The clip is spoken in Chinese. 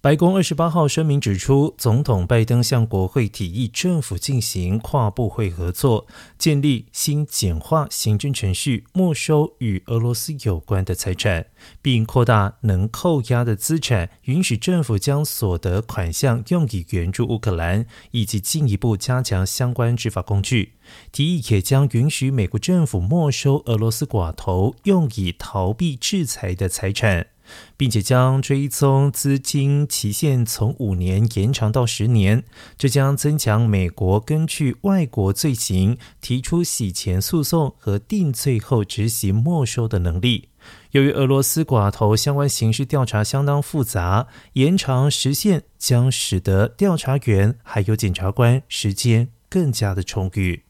白宫二十八号声明指出，总统拜登向国会提议政府进行跨部会合作，建立新简化行政程序，没收与俄罗斯有关的财产，并扩大能扣押的资产，允许政府将所得款项用以援助乌克兰，以及进一步加强相关执法工具。提议也将允许美国政府没收俄罗斯寡头用以逃避制裁的财产。并且将追踪资金期限从五年延长到十年，这将增强美国根据外国罪行提出洗钱诉讼和定罪后执行没收的能力。由于俄罗斯寡头相关刑事调查相当复杂，延长时限将使得调查员还有检察官时间更加的充裕。